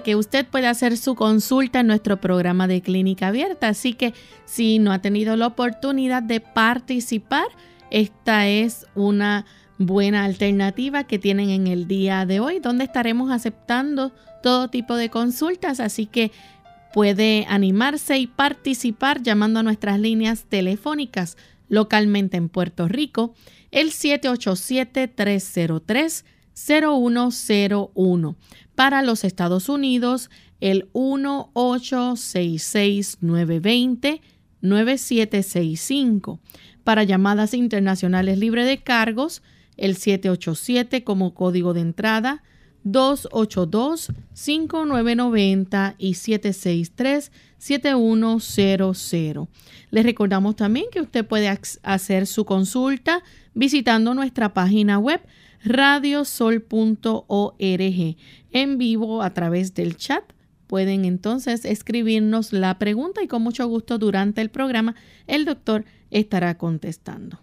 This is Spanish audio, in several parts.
Que usted pueda hacer su consulta en nuestro programa de clínica abierta, así que si no ha tenido la oportunidad de participar, esta es una buena alternativa que tienen en el día de hoy, donde estaremos aceptando todo tipo de consultas, así que puede animarse y participar llamando a nuestras líneas telefónicas localmente en Puerto Rico, el 787-303-0101 para los Estados Unidos, el 1-866-920-9765. Para llamadas internacionales libre de cargos, el 787 como código de entrada, 282-5990 y 763-7100. Les recordamos también que usted puede hacer su consulta visitando nuestra página web radiosol.org en vivo a través del chat. Pueden entonces escribirnos la pregunta y con mucho gusto durante el programa el doctor estará contestando.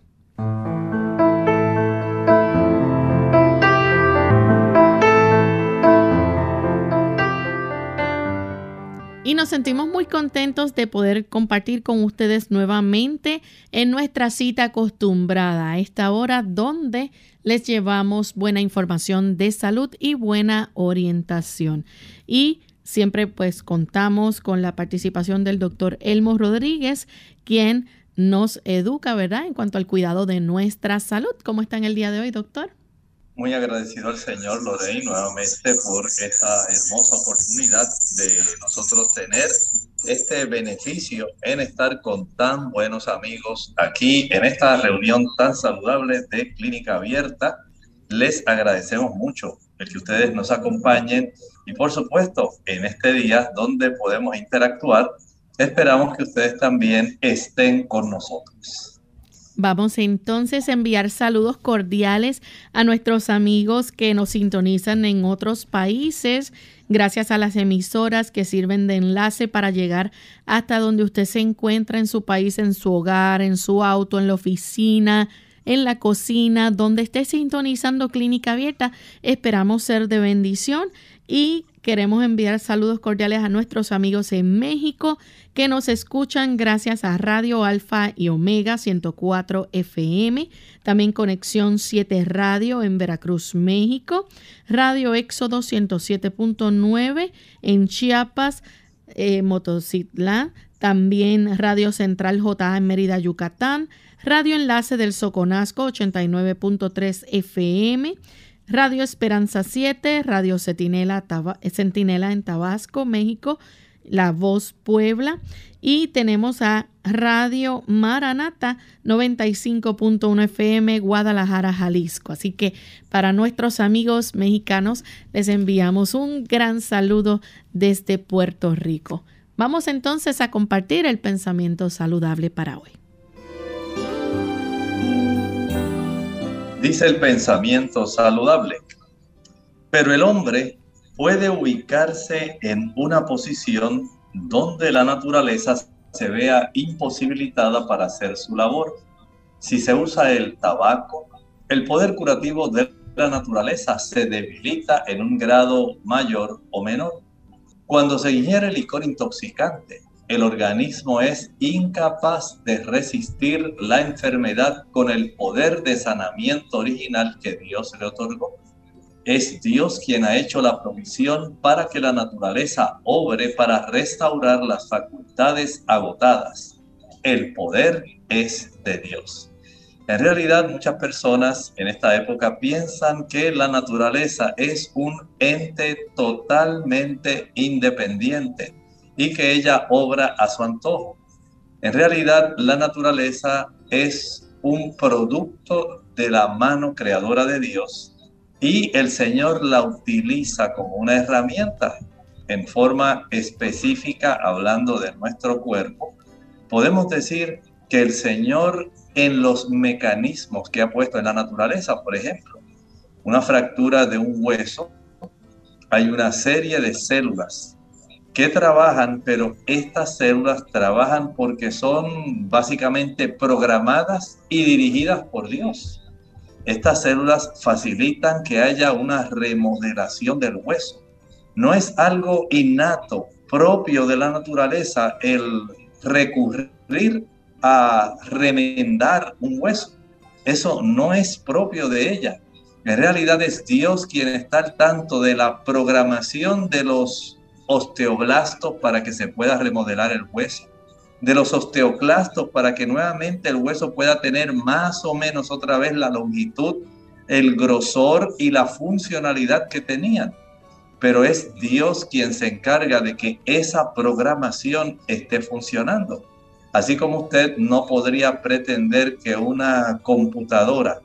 Y nos sentimos muy contentos de poder compartir con ustedes nuevamente en nuestra cita acostumbrada a esta hora donde les llevamos buena información de salud y buena orientación. Y siempre pues contamos con la participación del doctor Elmo Rodríguez, quien nos educa, ¿verdad?, en cuanto al cuidado de nuestra salud. ¿Cómo está en el día de hoy, doctor? Muy agradecido al Señor Lorey nuevamente por esta hermosa oportunidad de nosotros tener este beneficio en estar con tan buenos amigos aquí en esta reunión tan saludable de Clínica Abierta. Les agradecemos mucho el que ustedes nos acompañen y por supuesto en este día donde podemos interactuar, esperamos que ustedes también estén con nosotros. Vamos entonces a enviar saludos cordiales a nuestros amigos que nos sintonizan en otros países, gracias a las emisoras que sirven de enlace para llegar hasta donde usted se encuentra en su país, en su hogar, en su auto, en la oficina, en la cocina, donde esté sintonizando Clínica Abierta. Esperamos ser de bendición y queremos enviar saludos cordiales a nuestros amigos en México que nos escuchan gracias a Radio Alfa y Omega 104 FM, también Conexión 7 Radio en Veracruz, México, Radio Éxodo 107.9 en Chiapas, eh, también Radio Central JA en Mérida, Yucatán, Radio Enlace del Soconasco 89.3 FM, Radio Esperanza 7, Radio Sentinela, Sentinela en Tabasco, México, La Voz Puebla y tenemos a Radio Maranata 95.1 FM Guadalajara, Jalisco. Así que para nuestros amigos mexicanos les enviamos un gran saludo desde Puerto Rico. Vamos entonces a compartir el pensamiento saludable para hoy. Dice el pensamiento saludable. Pero el hombre puede ubicarse en una posición donde la naturaleza se vea imposibilitada para hacer su labor. Si se usa el tabaco, el poder curativo de la naturaleza se debilita en un grado mayor o menor. Cuando se ingiere licor intoxicante, el organismo es incapaz de resistir la enfermedad con el poder de sanamiento original que Dios le otorgó. Es Dios quien ha hecho la provisión para que la naturaleza obre para restaurar las facultades agotadas. El poder es de Dios. En realidad muchas personas en esta época piensan que la naturaleza es un ente totalmente independiente y que ella obra a su antojo. En realidad, la naturaleza es un producto de la mano creadora de Dios y el Señor la utiliza como una herramienta en forma específica hablando de nuestro cuerpo. Podemos decir que el Señor en los mecanismos que ha puesto en la naturaleza, por ejemplo, una fractura de un hueso, hay una serie de células que trabajan, pero estas células trabajan porque son básicamente programadas y dirigidas por Dios. Estas células facilitan que haya una remodelación del hueso. No es algo innato, propio de la naturaleza, el recurrir a remendar un hueso. Eso no es propio de ella. En realidad es Dios quien está al tanto de la programación de los osteoblastos para que se pueda remodelar el hueso, de los osteoclastos para que nuevamente el hueso pueda tener más o menos otra vez la longitud, el grosor y la funcionalidad que tenían. Pero es Dios quien se encarga de que esa programación esté funcionando. Así como usted no podría pretender que una computadora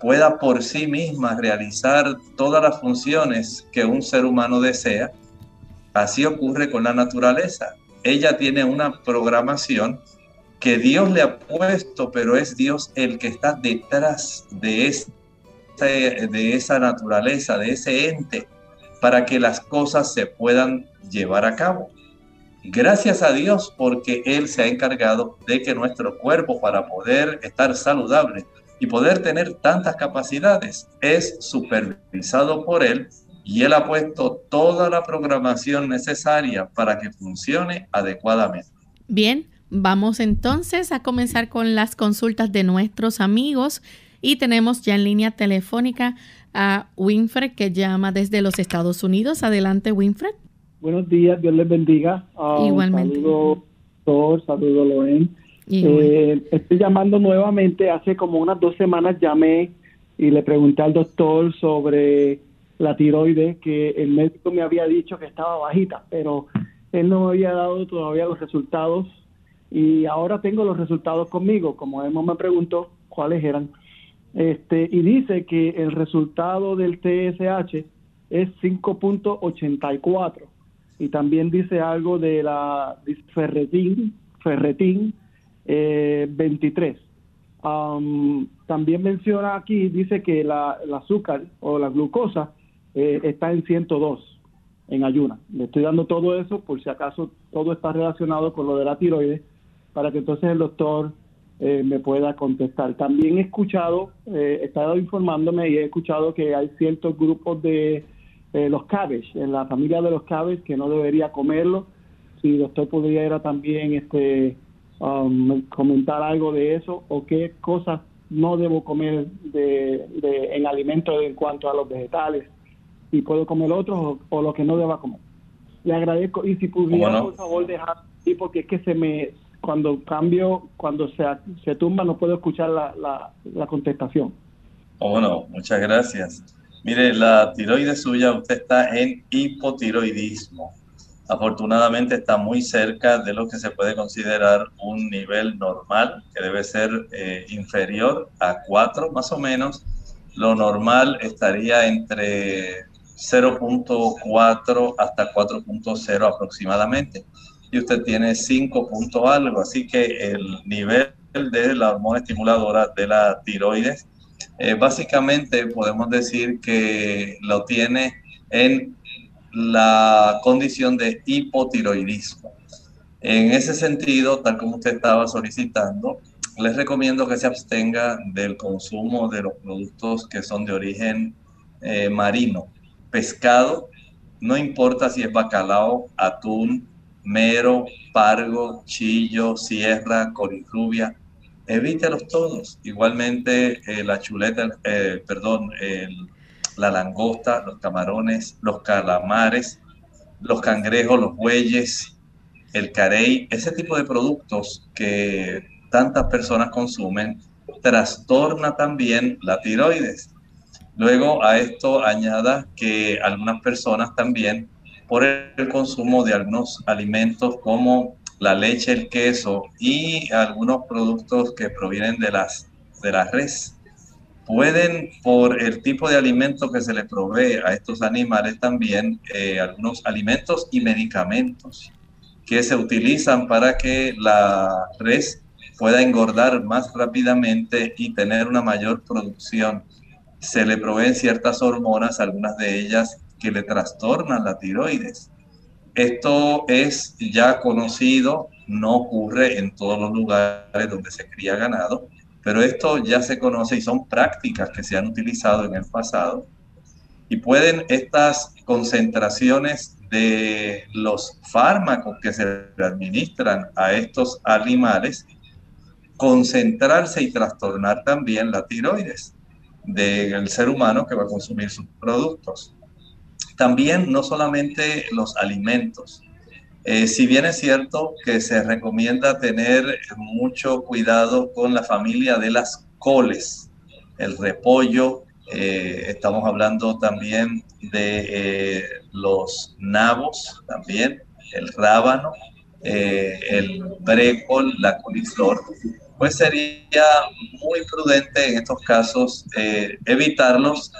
pueda por sí misma realizar todas las funciones que un ser humano desea, Así ocurre con la naturaleza. Ella tiene una programación que Dios le ha puesto, pero es Dios el que está detrás de, esa naturaleza, de ese ente, para que las cosas se puedan llevar a cabo. Gracias a Dios porque Él se ha encargado de que nuestro cuerpo, para poder estar saludable y poder tener tantas capacidades, es supervisado por Él y Él ha puesto toda la programación necesaria para que funcione adecuadamente. Bien, vamos entonces a comenzar con las consultas de nuestros amigos y tenemos ya en línea telefónica a Winfred que llama desde los Estados Unidos. Adelante, Winfred. Buenos días, Dios les bendiga. Um, Igualmente. Saludo, doctor, saludo, Loen. Eh, estoy llamando nuevamente. Hace como unas dos semanas llamé y le pregunté al doctor sobre la tiroides, que el médico me había dicho que estaba bajita, pero él no me había dado todavía los resultados y ahora tengo los resultados conmigo, como hemos me preguntó cuáles eran. Este, y dice que el resultado del TSH es 5.84 y también dice algo de la ferretín, ferretín eh, 23. también menciona aquí, dice que la, el azúcar o la glucosa eh, está en 102 en ayuna. Le estoy dando todo eso por si acaso todo está relacionado con lo de la tiroides, para que entonces el doctor eh, me pueda contestar. También he escuchado, eh, he estado informándome y he escuchado que hay ciertos grupos de los cabbage, en la familia de los cabbage, que no debería comerlo. Si el doctor podría también este, um, comentar algo de eso o qué cosas no debo comer de, en alimentos en cuanto a los vegetales y puedo comer otro o, lo que no deba comer. Le agradezco y si pudiera por favor dejar y porque es que se me cuando cambio cuando se, se tumba no puedo escuchar la, la, la contestación. bueno, muchas gracias. Mire, la tiroides suya, usted está en hipotiroidismo. Afortunadamente está muy cerca de lo que se puede considerar un nivel normal, que debe ser eh, inferior a 4 más o menos. Lo normal estaría entre 0.4 hasta 4.0 aproximadamente. Y usted tiene 5 puntos algo, así que el nivel de la hormona estimuladora de la tiroides, eh, básicamente podemos decir que lo tiene en la condición de hipotiroidismo. En ese sentido, tal como usted estaba solicitando, les recomiendo que se abstenga del consumo de los productos que son de origen eh, marino, pescado, no importa si es bacalao, atún, mero, pargo, chillo, sierra, corirrubia, evítelos todos. Igualmente eh, la chuleta, eh, perdón, la langosta, los camarones, los calamares, los cangrejos, los bueyes, el carey, ese tipo de productos que tantas personas consumen, trastorna también la tiroides. Luego a esto añada que algunas personas también por el consumo de algunos alimentos como la leche, el queso y algunos productos que provienen de las de la res, Pueden, por el tipo de alimento que se les provee a estos animales también, eh, algunos alimentos y medicamentos que se utilizan para que la res pueda engordar más rápidamente y tener una mayor producción. Se le proveen ciertas hormonas, algunas de ellas que le trastornan la tiroides. Esto es ya conocido, no ocurre en todos los lugares donde se cría ganado, pero esto ya se conoce y son prácticas que se han utilizado en el pasado. Y pueden estas concentraciones de los fármacos que se administran a estos animales concentrarse y trastornar también la tiroides del ser humano que va a consumir sus productos. También no solamente los alimentos, eh, si bien es cierto que se recomienda tener mucho cuidado con la familia de las coles, el repollo, eh, estamos hablando también de eh, los nabos, también el rábano, el brécol, la coliflor, pues sería muy prudente en estos casos evitarlos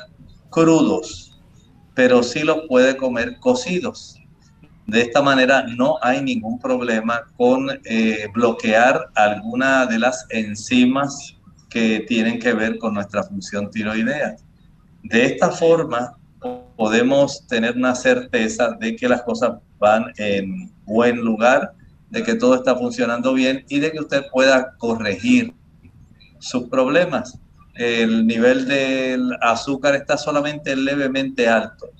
crudos, pero sí los puede comer cocidos de esta manera no hay ningún problema con eh, bloquear alguna de las enzimas que tienen que ver con nuestra función tiroidea. De esta forma podemos tener una certeza de que las cosas van en buen lugar, de que todo está funcionando bien y de que usted pueda corregir sus problemas. El nivel del azúcar está solamente levemente alto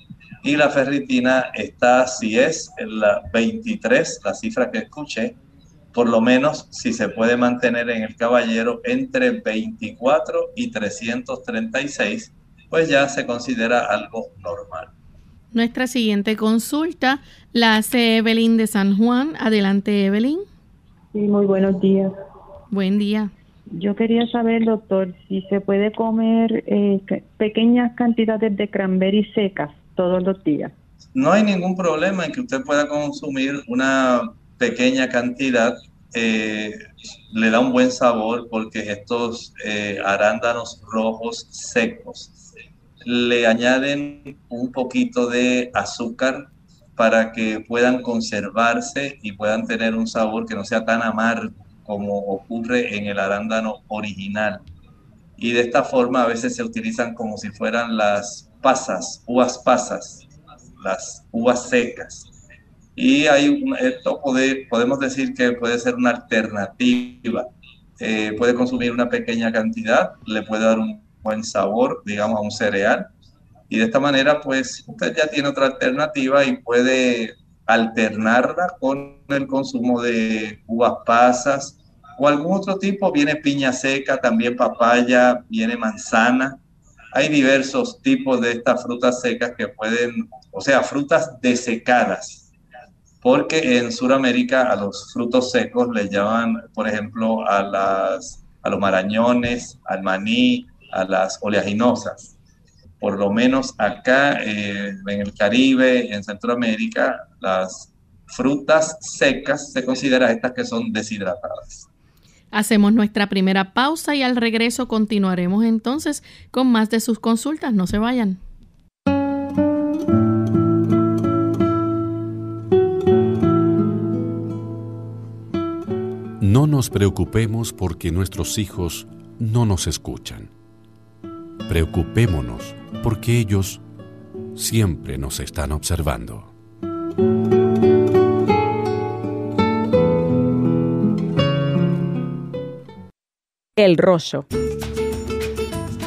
y la ferritina está, si es la 23, la cifra que escuché, por lo menos si se puede mantener en el caballero entre 24 y 336, pues ya se considera algo normal. Nuestra siguiente consulta la hace Evelyn de San Juan. Adelante, Evelyn. Sí, muy buenos días. Buen día. Yo quería saber, doctor, si se puede comer eh, pequeñas cantidades de cranberry secas todos los días. No hay ningún problema en que usted pueda consumir una pequeña cantidad. Eh, le da un buen sabor porque estos eh, arándanos rojos secos le añaden un poquito de azúcar para que puedan conservarse y puedan tener un sabor que no sea tan amargo como ocurre en el arándano original. Y de esta forma a veces se utilizan como si fueran las pasas, uvas pasas, las uvas secas. Y hay esto podemos decir que puede ser una alternativa. Eh, puede consumir una pequeña cantidad, le puede dar un buen sabor, digamos, a un cereal. Y de esta manera, pues usted ya tiene otra alternativa y puede alternarla con el consumo de uvas pasas o algún otro tipo. Viene piña seca, también papaya, viene manzana hay diversos tipos de estas frutas secas que pueden, o sea, frutas desecadas, porque en Sudamérica a los frutos secos les llaman, por ejemplo, a, las, a los marañones, al maní, a las oleaginosas. Por lo menos acá eh, en el Caribe, en Centroamérica, las frutas secas se consideran estas que son deshidratadas. Hacemos nuestra primera pausa y al regreso continuaremos entonces con más de sus consultas. No se vayan. No nos preocupemos porque nuestros hijos no nos escuchan. Preocupémonos porque ellos siempre nos están observando. El rollo.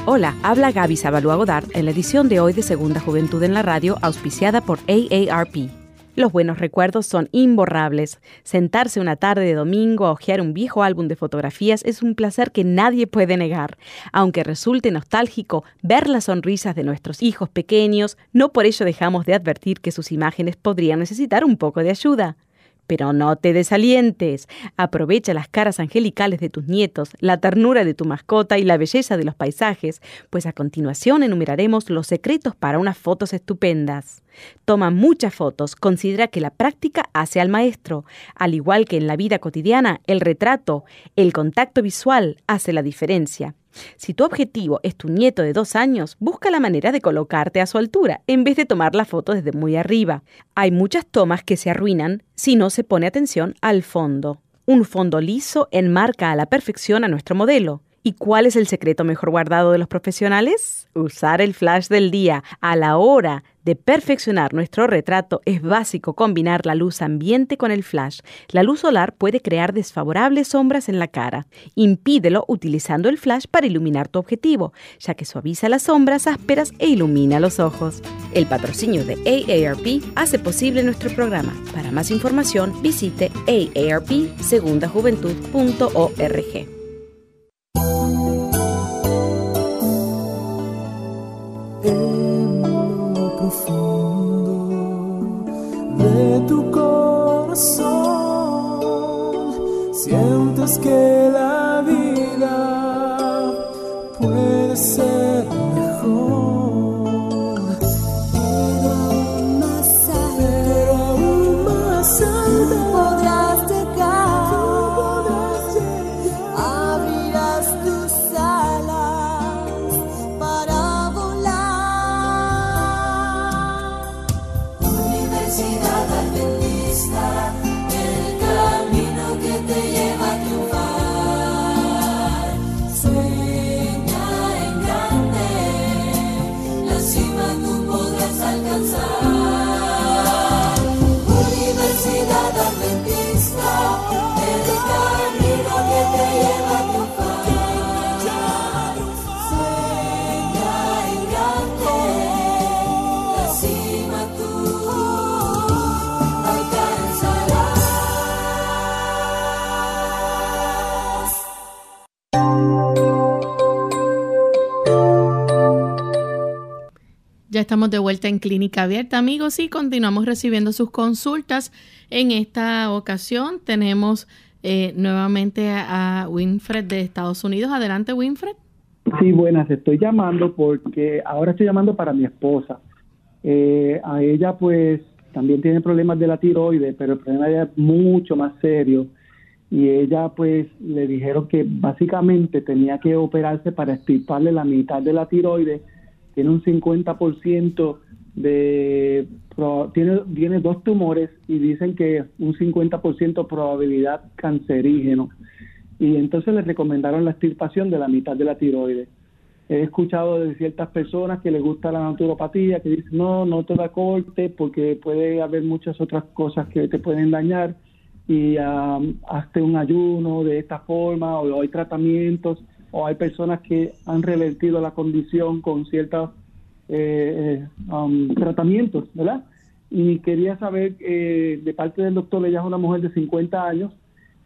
Hola, habla Gaby Sabalua Godard en la edición de hoy de Segunda Juventud en la Radio, auspiciada por AARP. Los buenos recuerdos son imborrables. Sentarse una tarde de domingo a hojear un viejo álbum de fotografías es un placer que nadie puede negar. Aunque resulte nostálgico ver las sonrisas de nuestros hijos pequeños, no por ello dejamos de advertir que sus imágenes podrían necesitar un poco de ayuda. Pero no te desalientes. Aprovecha las caras angelicales de tus nietos, la ternura de tu mascota y la belleza de los paisajes, pues a continuación enumeraremos los secretos para unas fotos estupendas. Toma muchas fotos, considera que la práctica hace al maestro. Al igual que en la vida cotidiana, el retrato, el contacto visual hace la diferencia. Si tu objetivo es tu nieto de dos años, busca la manera de colocarte a su altura en vez de tomar la foto desde muy arriba. Hay muchas tomas que se arruinan si no se pone atención al fondo. Un fondo liso enmarca a la perfección a nuestro modelo. ¿Y cuál es el secreto mejor guardado de los profesionales? Usar el flash del día. A la hora de perfeccionar nuestro retrato es básico combinar la luz ambiente con el flash. La luz solar puede crear desfavorables sombras en la cara. Impídelo utilizando el flash para iluminar tu objetivo, ya que suaviza las sombras ásperas e ilumina los ojos. El patrocinio de AARP hace posible nuestro programa. Para más información visite aarpsegundajuventud.org. tu corazón. Sientes que la vida de vuelta en Clínica Abierta, amigos, y continuamos recibiendo sus consultas. En esta ocasión tenemos eh, nuevamente a Winfred de Estados Unidos. Adelante, Winfred. Sí, buenas. Estoy llamando porque ahora estoy llamando para mi esposa. Eh, a ella, pues, también tiene problemas de la tiroides, pero el problema es mucho más serio. Y ella, pues, le dijeron que básicamente tenía que operarse para extirparle la mitad de la tiroides tiene un 50% de tiene, tiene dos tumores y dicen que un 50% probabilidad cancerígeno. Y entonces le recomendaron la extirpación de la mitad de la tiroides. He escuchado de ciertas personas que les gusta la naturopatía, que dicen, no, no te da corte porque puede haber muchas otras cosas que te pueden dañar y um, hazte un ayuno de esta forma o hay tratamientos o hay personas que han revertido la condición con ciertos eh, eh, um, tratamientos, ¿verdad? Y quería saber, eh, de parte del doctor, ella es una mujer de 50 años,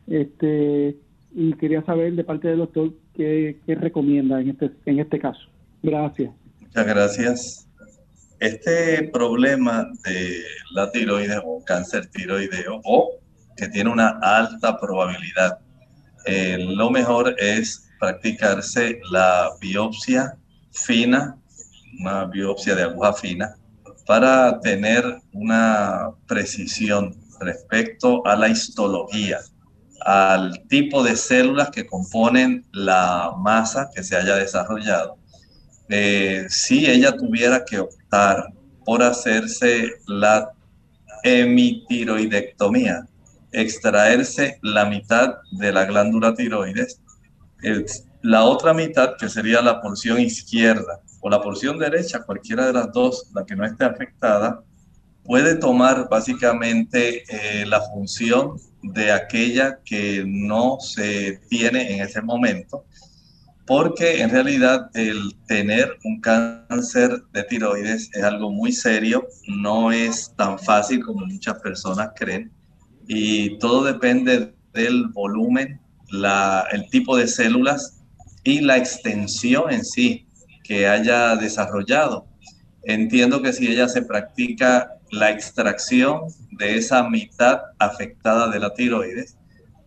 este, y quería saber de parte del doctor qué, recomienda en este, en este caso. Gracias. Muchas gracias. Este problema de la tiroides o cáncer tiroideo o que tiene una alta probabilidad, lo mejor es practicarse la biopsia fina, una biopsia de aguja fina, para tener una precisión respecto a la histología, al tipo de células que componen la masa que se haya desarrollado. Eh, si ella tuviera que optar por hacerse la hemitiroidectomía, extraerse la mitad de la glándula tiroides, la otra mitad, que sería la porción izquierda o la porción derecha, cualquiera de las dos, la que no esté afectada, puede tomar básicamente eh, la función de aquella que no se tiene en ese momento, porque en realidad el tener un cáncer de tiroides es algo muy serio, no es tan fácil como muchas personas creen, y todo depende del volumen el tipo de células y la extensión en sí que haya desarrollado. Entiendo que si ella se practica la extracción de esa mitad afectada de la tiroides,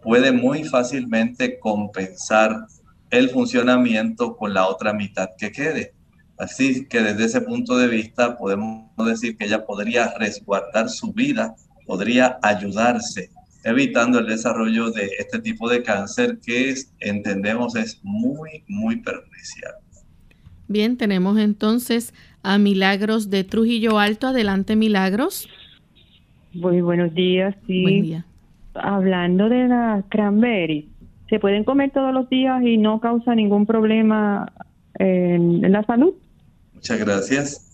puede muy fácilmente compensar el funcionamiento con la otra mitad que quede. Así que desde ese punto de vista podemos decir que ella podría resguardar su vida, podría ayudarse evitando el desarrollo de este tipo de cáncer que entendemos es muy, muy perjudicial. Bien, tenemos entonces a Milagros de Trujillo Alto. Adelante, Milagros. Muy buenos días. Sí. Buen día. Hablando de la cranberry, ¿se pueden comer todos los días y no causa ningún problema en, la salud? Muchas gracias.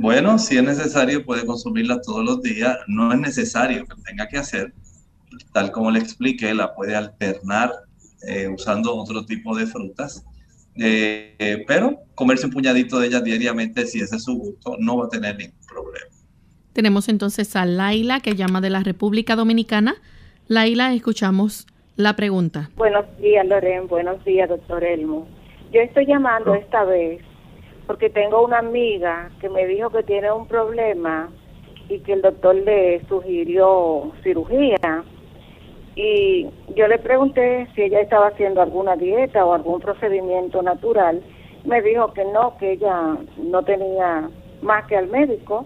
Bueno, si es necesario, puede consumirla todos los días. No es necesario que lo tenga que hacer. Tal como le expliqué, la puede alternar eh, usando otro tipo de frutas. Eh, pero comerse un puñadito de ellas diariamente, si ese es su gusto, no va a tener ningún problema. Tenemos entonces a Laila, que llama de la República Dominicana. Laila, escuchamos la pregunta. Buenos días, Loren. Buenos días, doctor Elmo. Yo estoy llamando esta vez porque tengo una amiga que me dijo que tiene un problema y que el doctor le sugirió cirugía. Y yo le pregunté si ella estaba haciendo alguna dieta o algún procedimiento natural. Me dijo que no, que ella no tenía más que al médico.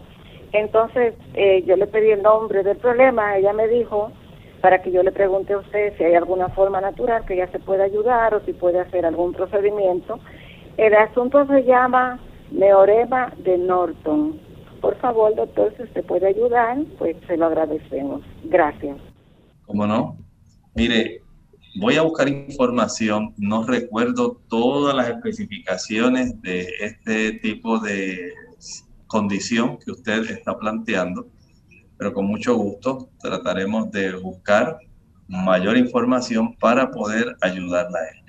Entonces eh, yo le pedí el nombre del problema. Ella me dijo para que yo le pregunte a usted si hay alguna forma natural que ella se pueda ayudar o si puede hacer algún procedimiento. El asunto se llama neorema de Norton. Por favor, doctor, si usted puede ayudar, pues se lo agradecemos. Gracias. ¿Cómo no? Mire, voy a buscar información. No recuerdo todas las especificaciones de este tipo de condición que usted está planteando pero con mucho gusto trataremos de buscar mayor información para poder ayudarla a ella.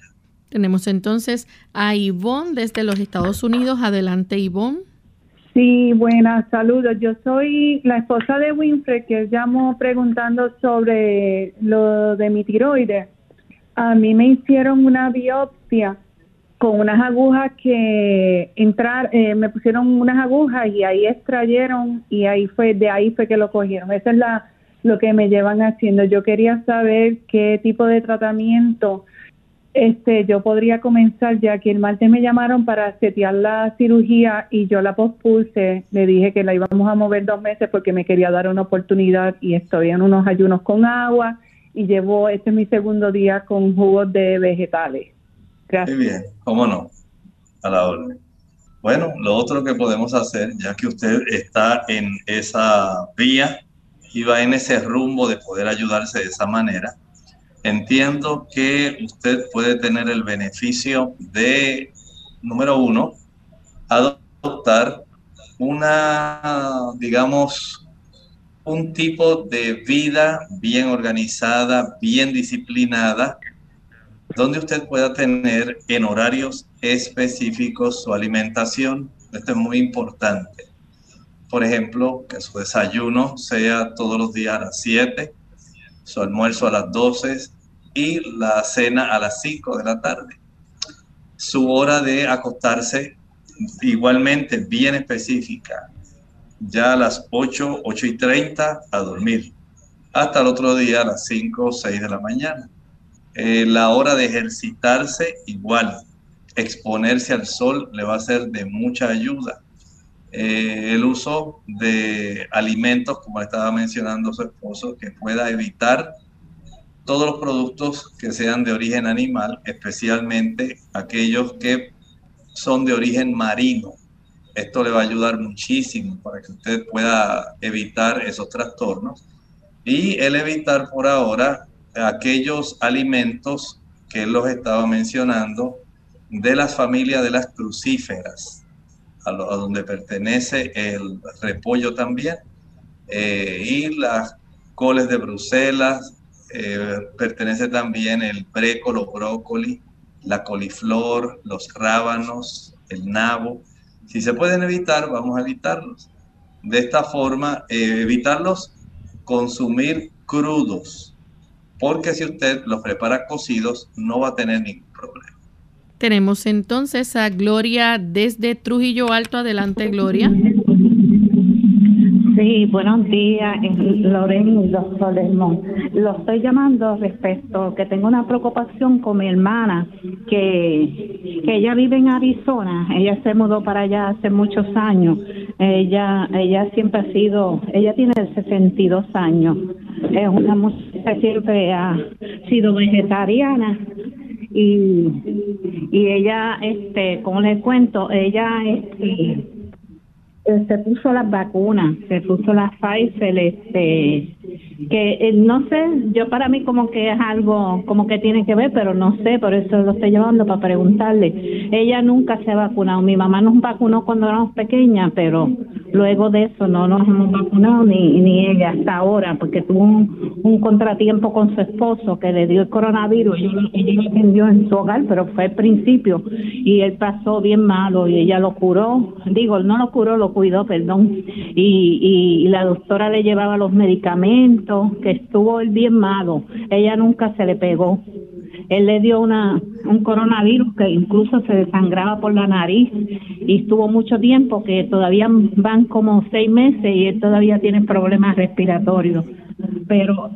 Tenemos entonces a Ivonne desde los Estados Unidos. Adelante, Ivonne. Sí, buenas, saludos. Yo soy la esposa de Winfrey, que llamo preguntando sobre lo de mi tiroides. A mí me hicieron una biopsia con unas agujas que entrar, eh, me pusieron unas agujas y ahí extrayeron y ahí fue, de ahí fue que lo cogieron. Esa es la, lo que me llevan haciendo. Yo quería saber qué tipo de tratamiento este yo podría comenzar ya que el martes me llamaron para setear la cirugía y yo la pospuse, le dije que la íbamos a mover dos meses porque me quería dar una oportunidad y estoy en unos ayunos con agua y llevo, este es mi segundo día con jugos de vegetales. Muy bien, cómo no, a la orden. Bueno, lo otro que podemos hacer, ya que usted está en esa vía y va en ese rumbo de poder ayudarse de esa manera, entiendo que usted puede tener el beneficio de, número uno, adoptar una, digamos, un tipo de vida bien organizada, bien disciplinada, donde usted pueda tener en horarios específicos su alimentación. Esto es muy importante. Por ejemplo, que su desayuno sea todos los días a las 7, su almuerzo a las 12 y la cena a las 5 de la tarde. Su hora de acostarse igualmente bien específica. Ya a las 8, 8 y 30 a dormir. Hasta el otro día a las 5 o 6 de la mañana eh, la hora de ejercitarse igual, exponerse al sol le va a ser de mucha ayuda. Eh, el uso de alimentos, como estaba mencionando su esposo, que pueda evitar todos los productos que sean de origen animal, especialmente aquellos que son de origen marino. Esto le va a ayudar muchísimo para que usted pueda evitar esos trastornos. Y el evitar por ahora aquellos alimentos que él los estaba mencionando de las familias de las crucíferas, a, donde pertenece el repollo también, eh, y las coles de Bruselas, eh, pertenece también el brécolo, los brócoli, la coliflor, los rábanos, el nabo. Si se pueden evitar, vamos a evitarlos. De esta forma, eh, evitarlos consumir crudos, porque si usted los prepara cocidos no va a tener ningún problema. Tenemos entonces a Gloria desde Trujillo Alto. Adelante, Gloria. Sí, buenos días, Loren y doctor Lo estoy llamando respecto que tengo una preocupación con mi hermana, que, que ella vive en Arizona. Ella se mudó para allá hace muchos años. Ella ella siempre ha sido, ella tiene 62 años. Es una ella siempre ha sido vegetariana y, y ella, este, como les cuento, ella este, eh, se puso las vacunas, se puso las Pfizer, este, que eh, no sé, yo para mí como que es algo como que tiene que ver, pero no sé, por eso lo estoy llevando para preguntarle. Ella nunca se ha vacunado, mi mamá nos vacunó cuando éramos pequeñas, pero luego de eso no nos hemos vacunado ni, ni ella hasta ahora, porque tuvo un, contratiempo con su esposo que le dio el coronavirus, ella, ella lo atendió en su hogar, pero fue al principio y él pasó bien malo y ella lo curó, digo, no lo curó, lo cuidó, perdón, y, y la doctora le llevaba los medicamentos, que estuvo el bien malo, ella nunca se le pegó. Él le dio una, un coronavirus que incluso se desangraba por la nariz y estuvo mucho tiempo, que todavía van como seis meses y él todavía tiene problemas respiratorios. Pero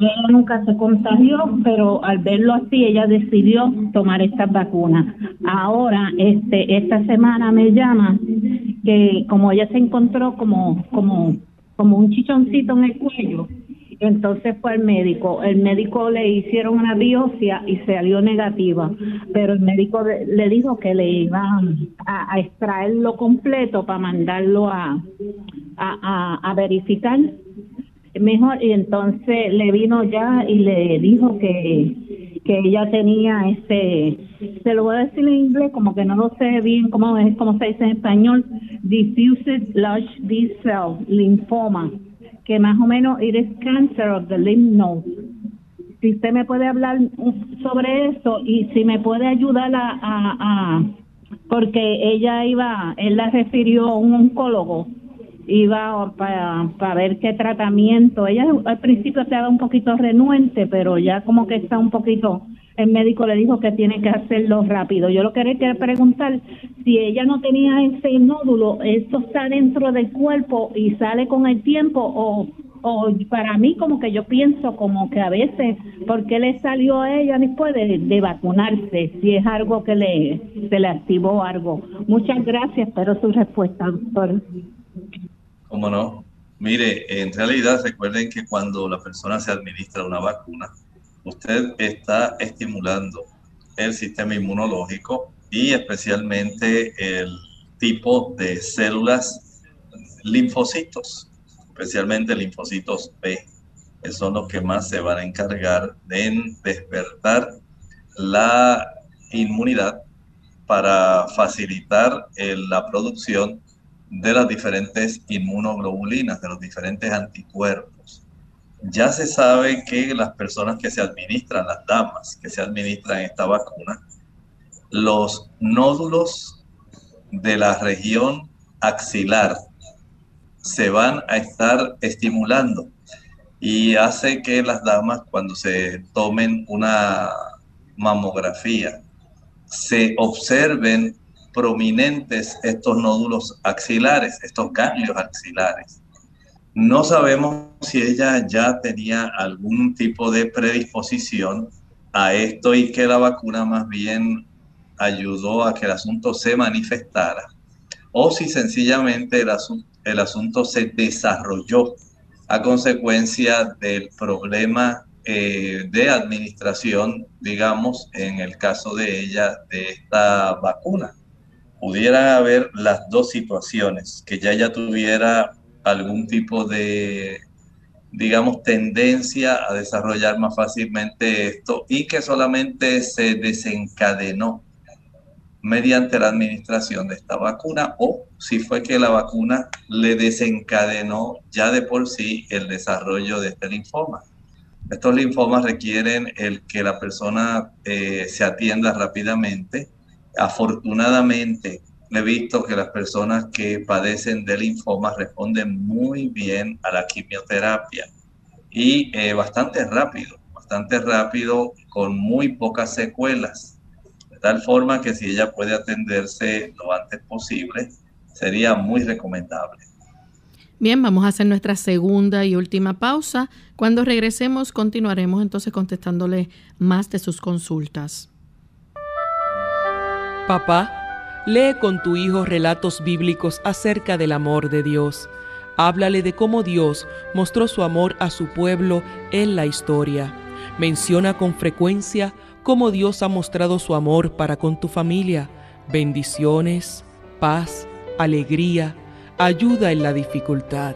ella nunca se contagió, pero al verlo así ella decidió tomar estas vacunas. Ahora, este, esta semana me llama que como ella se encontró como, como, como un chichoncito en el cuello, entonces fue al médico. El médico le hicieron una biopsia y salió negativa, pero el médico le dijo que le iban a, extraerlo completo para mandarlo a, a, a, verificar mejor. Y entonces le vino ya y le dijo que, que ella tenía este, se lo voy a decir en inglés, como que no lo sé bien cómo, es, cómo se dice en español, diffuse large B-cell linfoma que más o menos it is cancer of the lymph node. Si usted me puede hablar sobre eso y si me puede ayudar a, a, porque ella iba, él la refirió a un oncólogo, iba para, para ver qué tratamiento. Ella al principio estaba un poquito renuente, pero ya como que está un poquito el médico le dijo que tiene que hacerlo rápido. Yo lo que quería preguntar si ella no tenía ese nódulo, ¿esto está dentro del cuerpo y sale con el tiempo o, o para mí como que yo pienso como que a veces, ¿por qué le salió a ella después de, vacunarse? Si es algo que le, se le activó algo. Muchas gracias, espero su respuesta, doctor. ¿Cómo no? Mire, en realidad recuerden que cuando la persona se administra una vacuna, usted está estimulando el sistema inmunológico y especialmente el tipo de células linfocitos, especialmente linfocitos B, que son los que más se van a encargar de despertar la inmunidad para facilitar la producción de las diferentes inmunoglobulinas, de los diferentes anticuerpos. Ya se sabe que las personas que se administran, las damas que se administran esta vacuna, los nódulos de la región axilar se van a estar estimulando y hace que las damas cuando se tomen una mamografía se observen prominentes estos nódulos axilares, estos ganglios axilares. No sabemos si ella ya tenía algún tipo de predisposición a esto y que la vacuna más bien ayudó a que el asunto se manifestara o si sencillamente el, asunto, se desarrolló a consecuencia del problema eh, de administración, digamos, en el caso de ella, de esta vacuna. Pudiera haber las dos situaciones, que ya ella tuviera algún tipo de, digamos, tendencia a desarrollar más fácilmente esto y que solamente se desencadenó mediante la administración de esta vacuna o si fue que la vacuna le desencadenó ya de por sí el desarrollo de este linfoma. Estos linfomas requieren el que la persona eh, se atienda rápidamente. Afortunadamente, he visto que las personas que padecen de linfoma responden muy bien a la quimioterapia y eh, bastante rápido, bastante rápido con muy pocas secuelas. De tal forma que si ella puede atenderse lo antes posible, sería muy recomendable. Bien, vamos a hacer nuestra segunda y última pausa. Cuando regresemos continuaremos entonces contestándole más de sus consultas. Papá Lee con tu hijo relatos bíblicos acerca del amor de Dios. Háblale de cómo Dios mostró su amor a su pueblo en la historia. Menciona con frecuencia cómo Dios ha mostrado su amor para con tu familia. Bendiciones, paz, alegría, ayuda en la dificultad.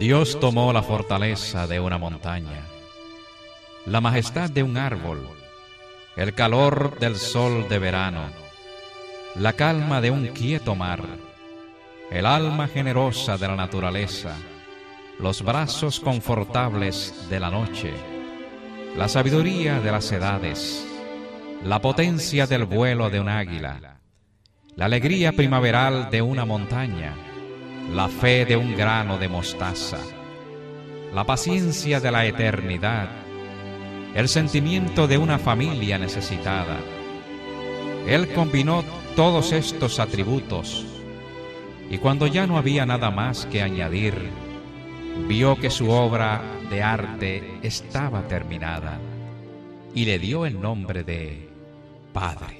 Dios tomó la fortaleza de una montaña, la majestad de un árbol, el calor del sol de verano, la calma de un quieto mar, el alma generosa de la naturaleza, los brazos confortables de la noche, la sabiduría de las edades, la potencia del vuelo de un águila, la alegría primaveral de una montaña, la fe de un grano de mostaza, la paciencia de la eternidad, el sentimiento de una familia necesitada. Él combinó todos estos atributos y cuando ya no había nada más que añadir, vio que su obra de arte estaba terminada y le dio el nombre de Padre.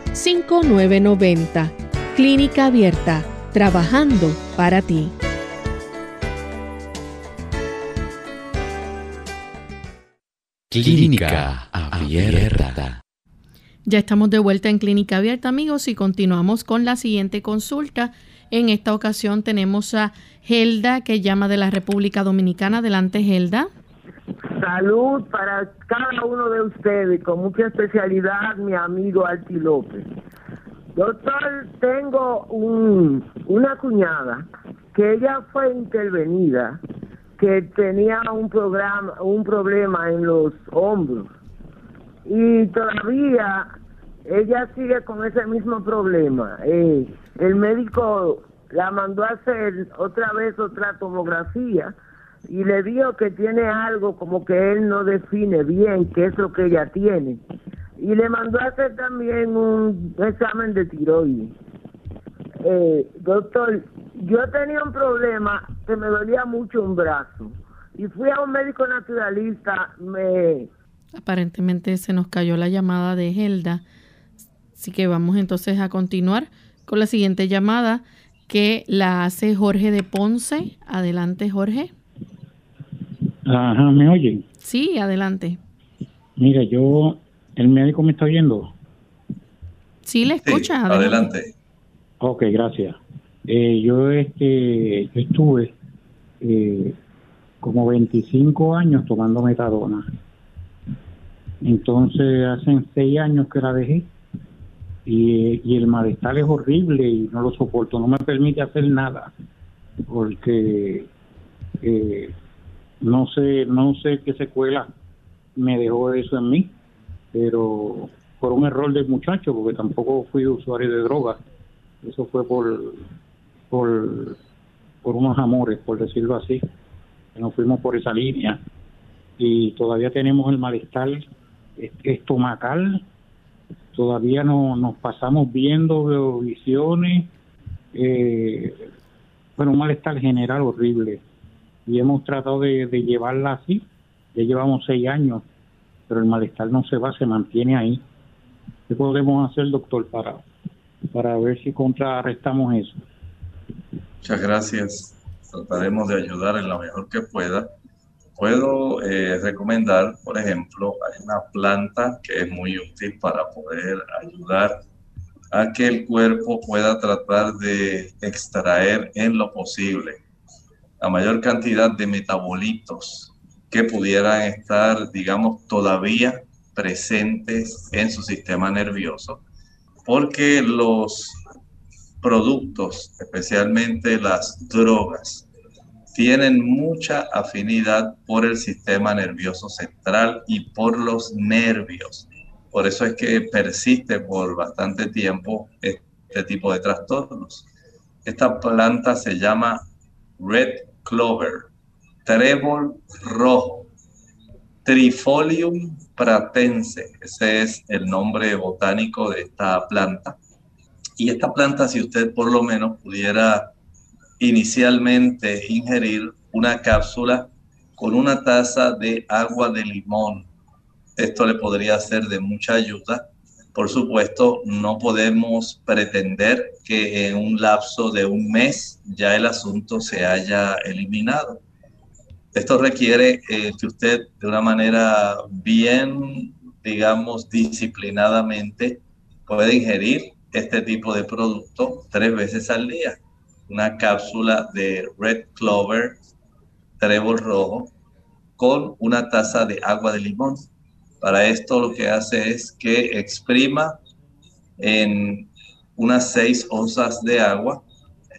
5990. Clínica Abierta, trabajando para ti. Clínica Abierta. Ya estamos de vuelta en Clínica Abierta, amigos, y continuamos con la siguiente consulta. En esta ocasión tenemos a Gelda, que llama de la República Dominicana. Adelante, Gelda. Salud para cada uno de ustedes, con mucha especialidad, mi amigo Alti López. Doctor, tengo un, una cuñada que ella fue intervenida, que tenía un programa, un problema en los hombros y todavía ella sigue con ese mismo problema. Eh, el médico la mandó a hacer otra vez otra tomografía y le dijo que tiene algo como que él no define bien qué es lo que ella tiene. Y le mandó a hacer también un examen de tiroides. Eh, doctor, yo tenía un problema que me dolía mucho un brazo y fui a un médico naturalista, me... Aparentemente se nos cayó la llamada de Helda, así que vamos entonces a continuar con la siguiente llamada que la hace Jorge de Ponce. Adelante, Jorge. Ajá, ¿me oyen? Sí, adelante. Mira, yo, el médico me está oyendo. Sí, le escucha. adelante. Ok, gracias. Eh, yo, este, yo estuve eh, como 25 años tomando metadona. Entonces, hace seis años que la dejé y, y el malestar es horrible y no lo soporto, no me permite hacer nada porque eh, no sé, no sé qué secuela me dejó eso en mí, pero por un error del muchacho, porque tampoco fui usuario de drogas. Eso fue por, por, por unos amores, por decirlo así. Nos fuimos por esa línea y todavía tenemos el malestar estomacal. Todavía no, nos pasamos viendo visiones. Eh, bueno, un malestar general horrible y hemos tratado de, llevarla así. Ya llevamos seis años, pero el malestar no se va, se mantiene ahí. ¿Qué podemos hacer, doctor, para, para ver si contrarrestamos eso? Muchas gracias. Trataremos de ayudar en lo mejor que pueda. Puedo eh, recomendar, por ejemplo, hay una planta que es muy útil para poder ayudar a que el cuerpo pueda tratar de extraer en lo posible la mayor cantidad de metabolitos que pudieran estar, digamos, todavía presentes en su sistema nervioso, porque los productos, especialmente las drogas, tienen mucha afinidad por el sistema nervioso central y por los nervios. Por eso es que persiste por bastante tiempo este tipo de trastornos. Esta planta se llama Red Clover, trébol rojo, Trifolium pratense, ese es el nombre botánico de esta planta. Y esta planta, si usted por lo menos pudiera inicialmente ingerir una cápsula con una taza de agua de limón, esto le podría ser de mucha ayuda. Por supuesto, no podemos pretender que en un lapso de un mes ya el asunto se haya eliminado esto requiere eh, que usted de una manera bien, digamos, disciplinadamente pueda ingerir este tipo de producto tres veces al día. Una cápsula de Red Clover, trébol rojo, con una taza de agua de limón. Para esto lo que hace es que exprima en unas seis onzas de agua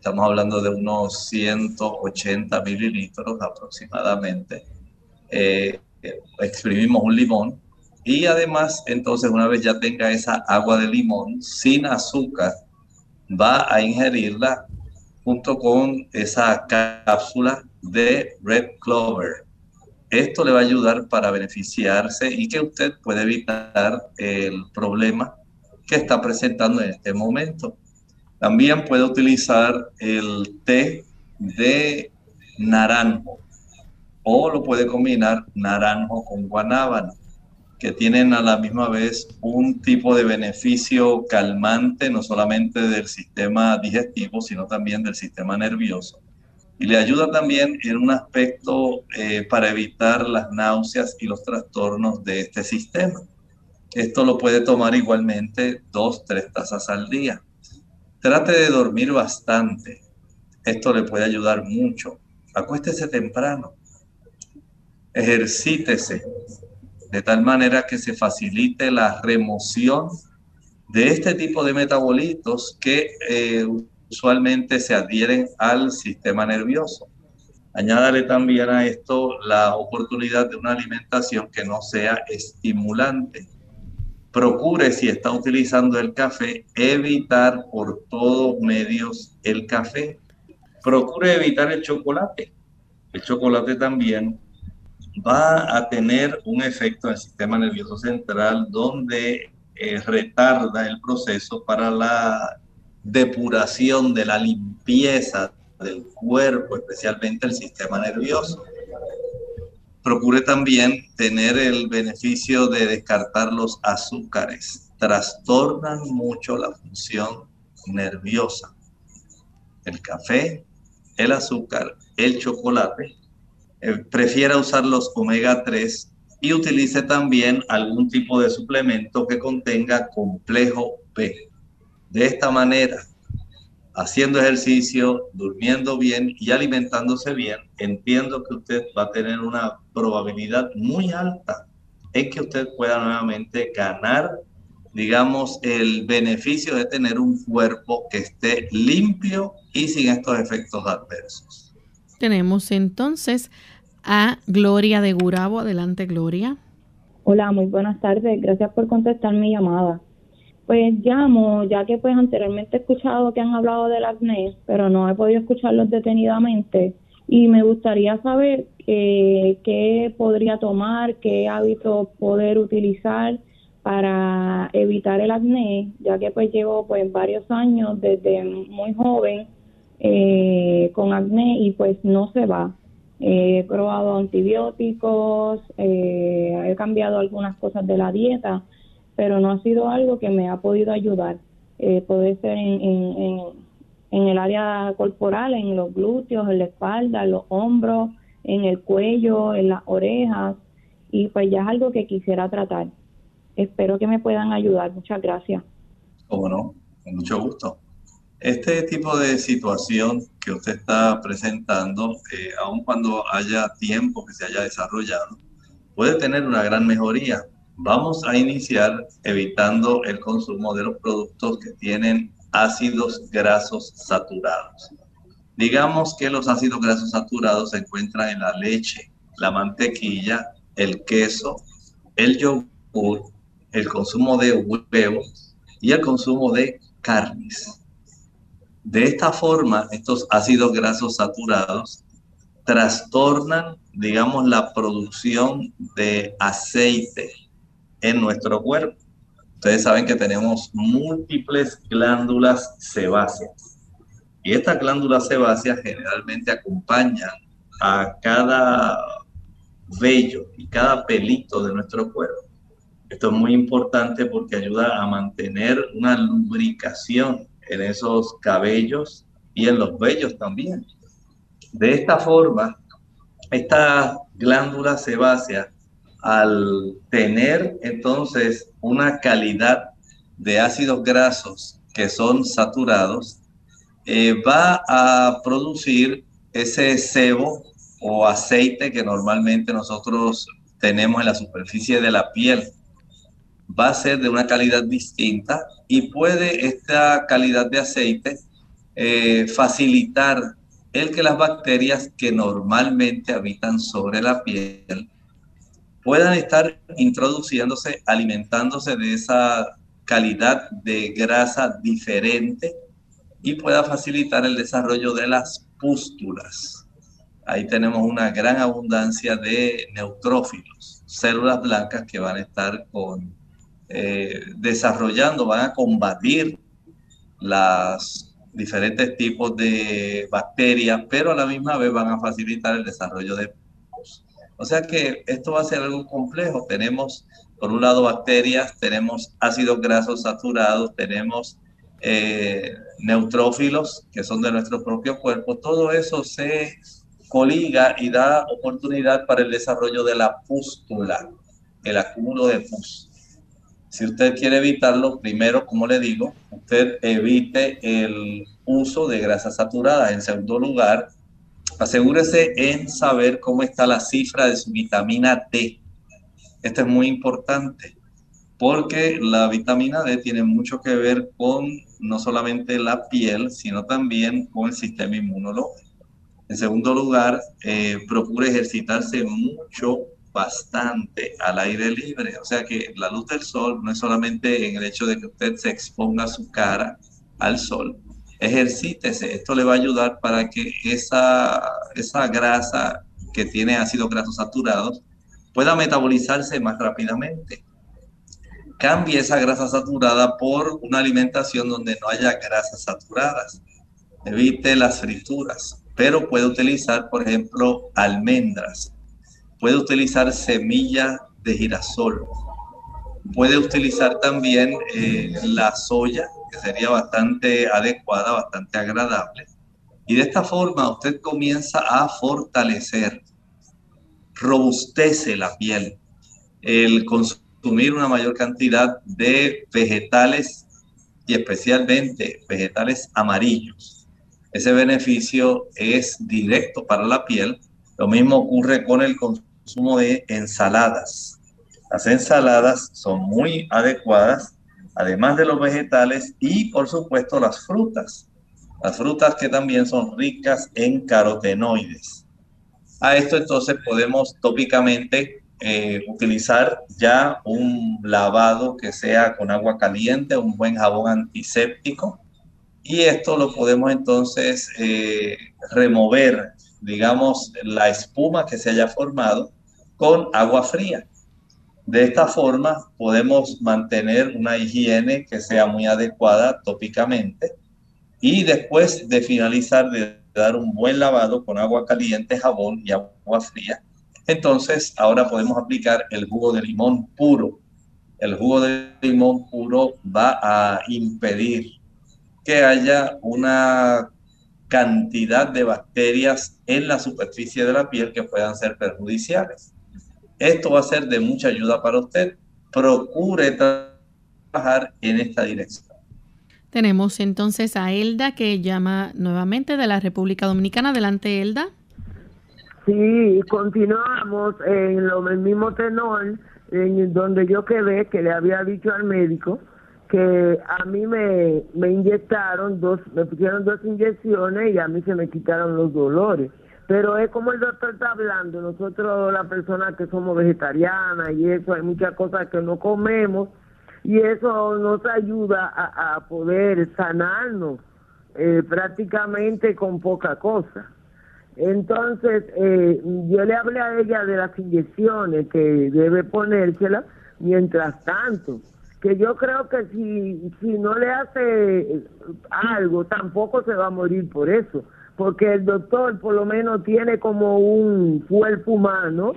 Estamos hablando de unos 180 mililitros aproximadamente. Eh, exprimimos un limón y además entonces una vez ya tenga esa agua de limón sin azúcar, va a ingerirla junto con esa cápsula de Red Clover. Esto le va a ayudar para beneficiarse y que usted puede evitar el problema que está presentando en este momento. También puede utilizar el té de naranjo o lo puede combinar naranjo con guanábana, que tienen a la misma vez un tipo de beneficio calmante, no solamente del sistema digestivo, sino también del sistema nervioso. Y le ayuda también en un aspecto eh, para evitar las náuseas y los trastornos de este sistema. Esto lo puede tomar igualmente dos, tres tazas al día. Trate de dormir bastante. Esto le puede ayudar mucho. Acuéstese temprano. Ejercítese de tal manera que se facilite la remoción de este tipo de metabolitos que eh, usualmente se adhieren al sistema nervioso. Añádale también a esto la oportunidad de una alimentación que no sea estimulante procure si está utilizando el café, evitar por todos medios el café. Procure evitar el chocolate. El chocolate también va a tener un efecto en el sistema nervioso central donde eh, retarda el proceso para la depuración de la limpieza del cuerpo, especialmente el sistema nervioso procure también tener el beneficio de descartar los azúcares. Trastornan mucho la función nerviosa. El café, el azúcar, el chocolate. Eh, prefiera usar los omega 3 y utilice también algún tipo de suplemento que contenga complejo B. De esta manera, haciendo ejercicio, durmiendo bien y alimentándose bien, entiendo que usted va a tener una probabilidad muy alta en que usted pueda nuevamente ganar, digamos, el beneficio de tener un cuerpo que esté limpio y sin estos efectos adversos. Tenemos entonces a Gloria de Gurabo. Adelante, Gloria. Hola, muy buenas tardes. Gracias por contestar mi llamada. Pues llamo, ya que pues anteriormente he escuchado que han hablado del acné, pero no he podido escucharlos detenidamente y me gustaría saber eh, qué podría tomar, qué hábitos poder utilizar para evitar el acné, ya que pues llevo pues varios años desde muy joven eh, con acné y pues no se va. he probado antibióticos, eh, he cambiado algunas cosas de la dieta, pero no ha sido algo que me ha podido ayudar. Eh, puede ser en, en, en, el área corporal, en los glúteos, en la espalda, en los hombros, en el cuello, en las orejas, y pues ya es algo que quisiera tratar. Espero que me puedan ayudar. Muchas gracias. Cómo no, con mucho gusto. Este tipo de situación que usted está presentando, eh, aun cuando haya tiempo que se haya desarrollado, puede tener una gran mejoría Vamos a iniciar evitando el consumo de los productos que tienen ácidos grasos saturados. Digamos que los ácidos grasos saturados se encuentran en la leche, la mantequilla, el queso, el yogur, el consumo de huevos y el consumo de carnes. De esta forma, estos ácidos grasos saturados trastornan, digamos, la producción de aceite en nuestro cuerpo. Ustedes saben que tenemos múltiples glándulas sebáceas. Y estas glándulas sebáceas generalmente acompañan a cada vello y cada pelito de nuestro cuerpo. Esto es muy importante porque ayuda a mantener una lubricación en esos cabellos y en los vellos también. De esta forma, esta glándula sebácea, al tener entonces una calidad de ácidos grasos que son saturados, eh, va a producir ese sebo o aceite que normalmente nosotros tenemos en la superficie de la piel. Va a ser de una calidad distinta y puede esta calidad de aceite eh, facilitar el que las bacterias que normalmente habitan sobre la piel puedan estar introduciéndose, alimentándose de esa calidad de grasa diferente y pueda facilitar el desarrollo de las pústulas. Ahí tenemos una gran abundancia de neutrófilos, células blancas que van a estar eh, desarrollando, van a combatir las diferentes tipos de bacterias, pero a la misma vez van a facilitar el desarrollo de O sea que esto va a ser algo complejo. Tenemos, por un lado, bacterias, tenemos ácidos grasos saturados, tenemos eh, neutrófilos, que son de nuestro propio cuerpo. Todo eso se coliga y da oportunidad para el desarrollo de la pústula, el acúmulo de pus. Si usted quiere evitarlo, primero, como le digo, usted evite el uso de grasas saturadas. En segundo lugar, asegúrese en saber cómo está la cifra de su vitamina D. Esto es muy importante porque la vitamina D tiene mucho que ver con no solamente la piel, sino también con el sistema inmunológico. En segundo lugar, eh, ejercitarse mucho bastante al aire libre. O sea que la luz del sol no es solamente en el hecho de que usted se exponga su cara al sol. Ejercítese, esto le va a ayudar para que esa, esa grasa que tiene ácidos grasos saturados pueda metabolizarse más rápidamente. Cambie esa grasa saturada por una alimentación donde no haya grasas saturadas. Evite las frituras, pero puede utilizar, por ejemplo, almendras, Puede utilizar semilla de girasol. Puede utilizar también eh, la soya, que sería bastante adecuada, bastante agradable. Y de esta forma usted comienza a fortalecer, robustece la piel. El consumir una mayor cantidad de vegetales y especialmente vegetales amarillos. Ese beneficio es directo para la piel. Lo mismo ocurre con el consumo de ensaladas. Las ensaladas son muy adecuadas, además de los vegetales y por supuesto las frutas. Las frutas que también son ricas en carotenoides. A esto entonces podemos tópicamente eh, utilizar ya un lavado que sea con agua caliente, un buen jabón antiséptico. Y esto lo podemos entonces eh, remover digamos, la espuma que se haya formado con agua fría. De esta forma podemos mantener una higiene que sea muy adecuada tópicamente y después de finalizar de dar un buen lavado con agua caliente, jabón y agua fría, entonces ahora podemos aplicar el jugo de limón puro. El jugo de limón puro va a impedir que haya una cantidad de bacterias en la superficie de la piel que puedan ser perjudiciales. Esto va a ser de mucha ayuda para usted. Procure trabajar en esta dirección. Tenemos entonces a Elda que llama nuevamente de la República Dominicana. Adelante, Elda. Sí, continuamos en lo mismo tenor, en donde yo quedé, que le había dicho al médico que a mí me, me inyectaron dos, me pusieron dos inyecciones y a mí se me quitaron los dolores. Pero es como el doctor está hablando, nosotros las personas que somos vegetarianas y eso, hay muchas cosas que no comemos y eso nos ayuda a, poder sanarnos eh, prácticamente con poca cosa. Entonces, eh, yo le hablé a ella de las inyecciones que debe ponérselas mientras tanto que yo creo que si, si no le hace algo, tampoco se va a morir por eso, porque el doctor por lo menos tiene como un cuerpo humano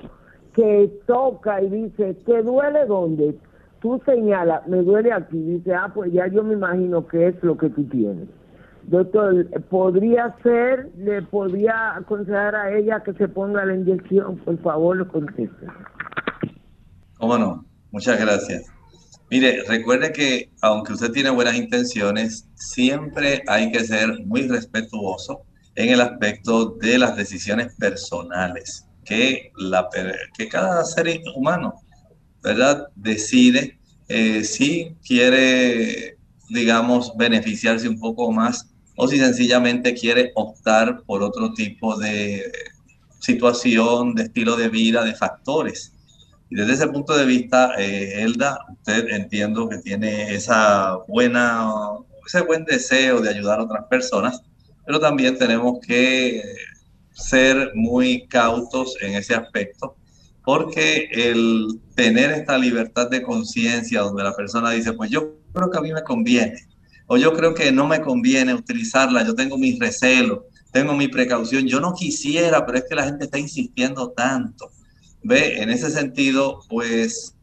que toca y dice, ¿te duele dónde? Tú señalas, me duele aquí, dice, ah, pues ya yo me imagino que es lo que tú tienes. Doctor, ¿podría ser, le podría aconsejar a ella que se ponga la inyección? Por favor, lo conteste. ¿Cómo no? Muchas gracias. Mire, recuerde que aunque usted tiene buenas intenciones, siempre hay que ser muy respetuoso en el aspecto de las decisiones personales que, la, que cada ser humano, ¿verdad? Decide eh, si quiere, digamos, beneficiarse un poco más o si sencillamente quiere optar por otro tipo de situación, de estilo de vida, de factores y desde ese punto de vista, eh, Elda, usted entiendo que tiene esa buena, ese buen deseo de ayudar a otras personas, pero también tenemos que ser muy cautos en ese aspecto, porque el tener esta libertad de conciencia donde la persona dice, pues yo creo que a mí me conviene, o yo creo que no me conviene utilizarla, yo tengo mis recelos, tengo mi precaución, yo no quisiera, pero es que la gente está insistiendo tanto. Ve, en ese sentido, pues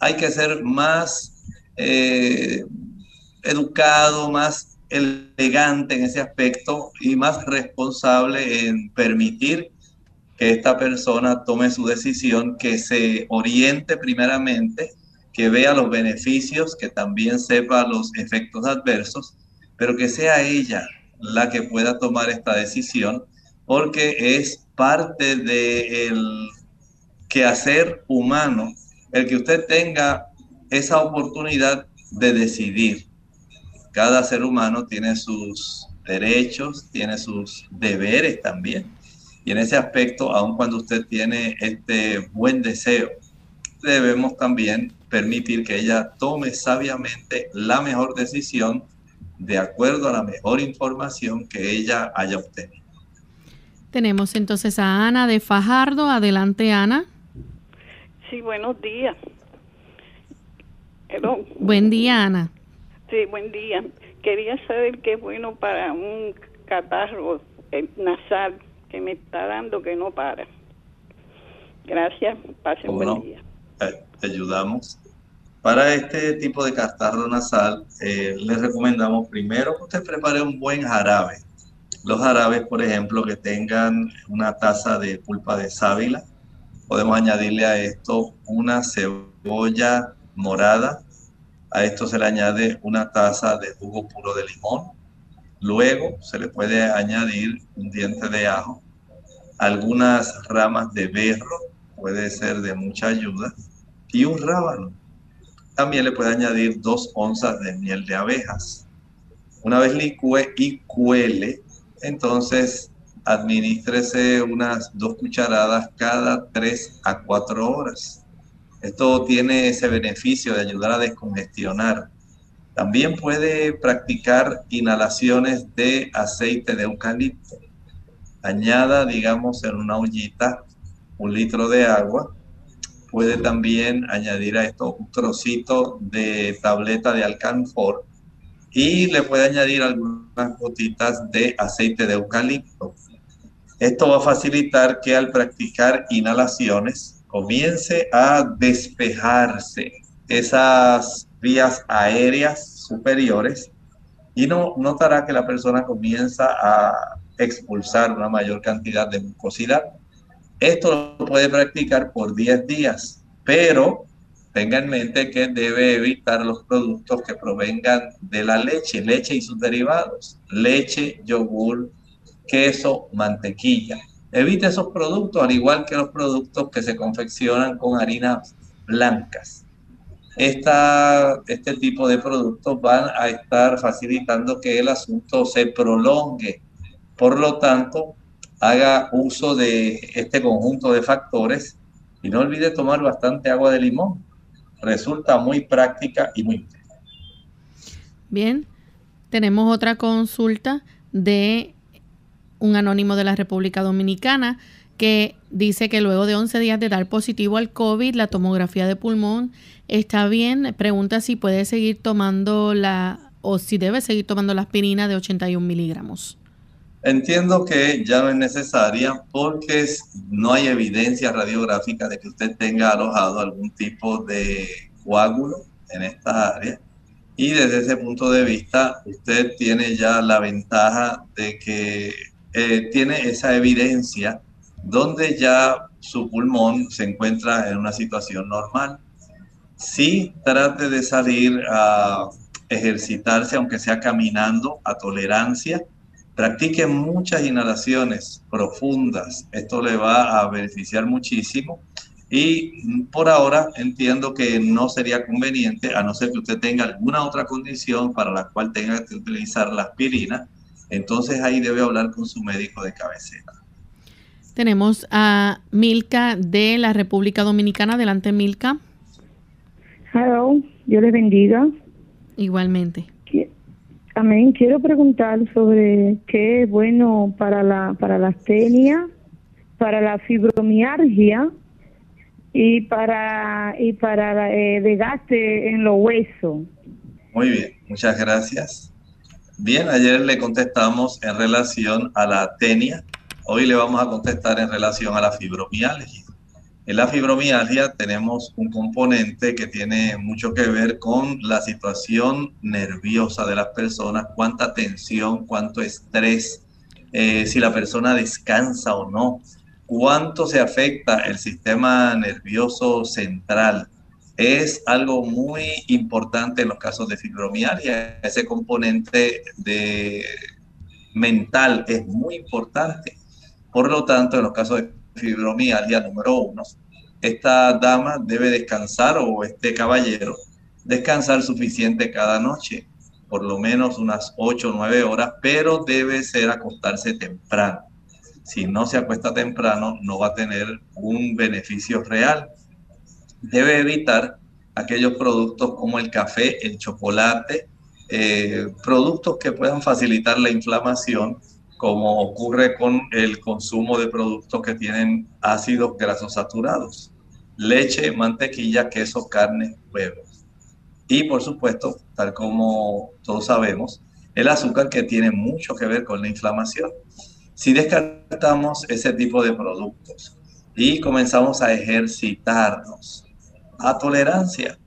hay que ser más eh, educado, más elegante en ese aspecto y más responsable en permitir que esta persona tome su decisión, que se oriente primeramente, que vea los beneficios, que también sepa los efectos adversos, pero que sea ella la que pueda tomar esta decisión, porque es parte del que hacer humano el que usted tenga esa oportunidad de decidir. Cada ser humano tiene sus derechos, tiene sus deberes también. Y en ese aspecto, aun cuando usted tiene este buen deseo, debemos también permitir que ella tome sabiamente la mejor decisión de acuerdo a la mejor información que ella haya obtenido. Tenemos entonces a Ana de Fajardo. Adelante, Ana. Sí, buenos días. Buen día, Ana. Sí, buen día. Quería saber qué es bueno para un catarro eh, nasal que me está dando que no para. Gracias, pase un buen día. Eh, te ayudamos. Para este tipo de catarro nasal, eh, les recomendamos primero que usted prepare un buen jarabe. Los jarabes, por ejemplo, que tengan una taza de pulpa de sábila, Podemos añadirle a esto una cebolla morada. A esto se le añade una taza de jugo puro de limón. Luego se le puede añadir un diente de ajo, algunas ramas de berro, puede ser de mucha ayuda, y un rábano. También le puede añadir dos onzas de miel de abejas. Una vez licue y cuele, entonces administrese unas dos cucharadas cada tres a cuatro horas. Esto tiene ese beneficio de ayudar a descongestionar. También puede practicar inhalaciones de aceite de eucalipto. Añada, digamos, en una ollita un litro de agua. Puede también añadir a esto un trocito de tableta de alcanfor y le puede añadir algunas gotitas de aceite de eucalipto. Esto va a facilitar que al practicar inhalaciones comience a despejarse esas vías aéreas superiores y no notará que la persona comienza a expulsar una mayor cantidad de mucosidad. Esto lo puede practicar por 10 días, pero tenga en mente que debe evitar los productos que provengan de la leche, leche y sus derivados, leche, yogur, queso, mantequilla. Evite esos productos, al igual que los productos que se confeccionan con harinas blancas. esta, este tipo de productos van a estar facilitando que el asunto se prolongue. Por lo tanto, haga uso de este conjunto de factores y no olvide tomar bastante agua de limón. Resulta muy práctica y muy Bien, tenemos otra consulta de un anónimo de la República Dominicana que dice que luego de 11 días de dar positivo al COVID, la tomografía de pulmón está bien. Pregunta si puede seguir tomando la o si debe seguir tomando la aspirina de 81 miligramos. Entiendo que ya no es necesaria porque no hay evidencia radiográfica de que usted tenga alojado algún tipo de coágulo en esta área. Y desde ese punto de vista, usted tiene ya la ventaja de que eh, tiene esa evidencia donde ya su pulmón se encuentra en una situación normal. Sí, trate de salir a ejercitarse, aunque sea caminando, a tolerancia Practique muchas inhalaciones profundas. Esto le va a beneficiar muchísimo. Y por ahora entiendo que no sería conveniente, a no ser que usted tenga alguna otra condición para la cual tenga que utilizar la aspirina. Entonces ahí debe hablar con su médico de cabecera. Tenemos a Milka de la República Dominicana. Adelante, Milka. Hello, Dios les bendiga. Igualmente. Amén. Quiero preguntar sobre qué es bueno para la para la astenia, para la fibromialgia y para y para eh, desgaste en los huesos. Muy bien, muchas gracias. Bien, ayer le contestamos en relación a la tenia. Hoy le vamos a contestar en relación a la fibromialgia. En la fibromialgia tenemos un componente que tiene mucho que ver con la situación nerviosa de las personas, cuánta tensión, cuánto estrés, eh, si la persona descansa o no, cuánto se afecta el sistema nervioso central. Es algo muy importante en los casos de fibromialgia. Ese componente de mental es muy importante. Por lo tanto, en los casos de fibromialgia número uno, esta dama debe descansar o este caballero descansar suficiente cada noche, por lo menos unas 8 o 9 horas, pero debe ser acostarse temprano. Si no se acuesta temprano, no va a tener un beneficio real. Debe evitar aquellos productos como el café, el chocolate, eh, productos que puedan facilitar la inflamación como ocurre con el consumo de productos que tienen ácidos grasos saturados, leche, mantequilla, queso, carne, huevos. Y por supuesto, tal como todos sabemos, el azúcar que tiene mucho que ver con la inflamación. Si descartamos ese tipo de productos y comenzamos a ejercitarnos a tolerancia,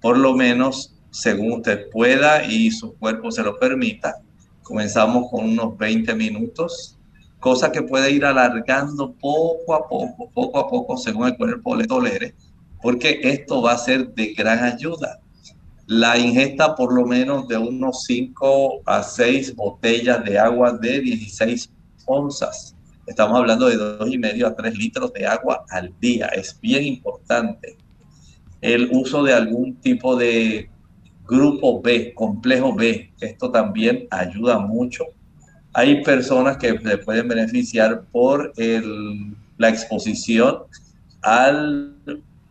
por lo menos según usted pueda y su cuerpo se lo permita, Comenzamos con unos 20 minutos, cosa que puede ir alargando poco a poco, poco a poco, según el cuerpo le tolere, porque esto va a ser de gran ayuda. La ingesta por lo menos de unos 5 a 6 botellas de agua de 16 onzas. Estamos hablando de 2,5 a 3 litros de agua al día. Es bien importante. El uso de algún tipo de Grupo B, complejo B, esto también ayuda mucho. Hay personas que se pueden beneficiar por la exposición al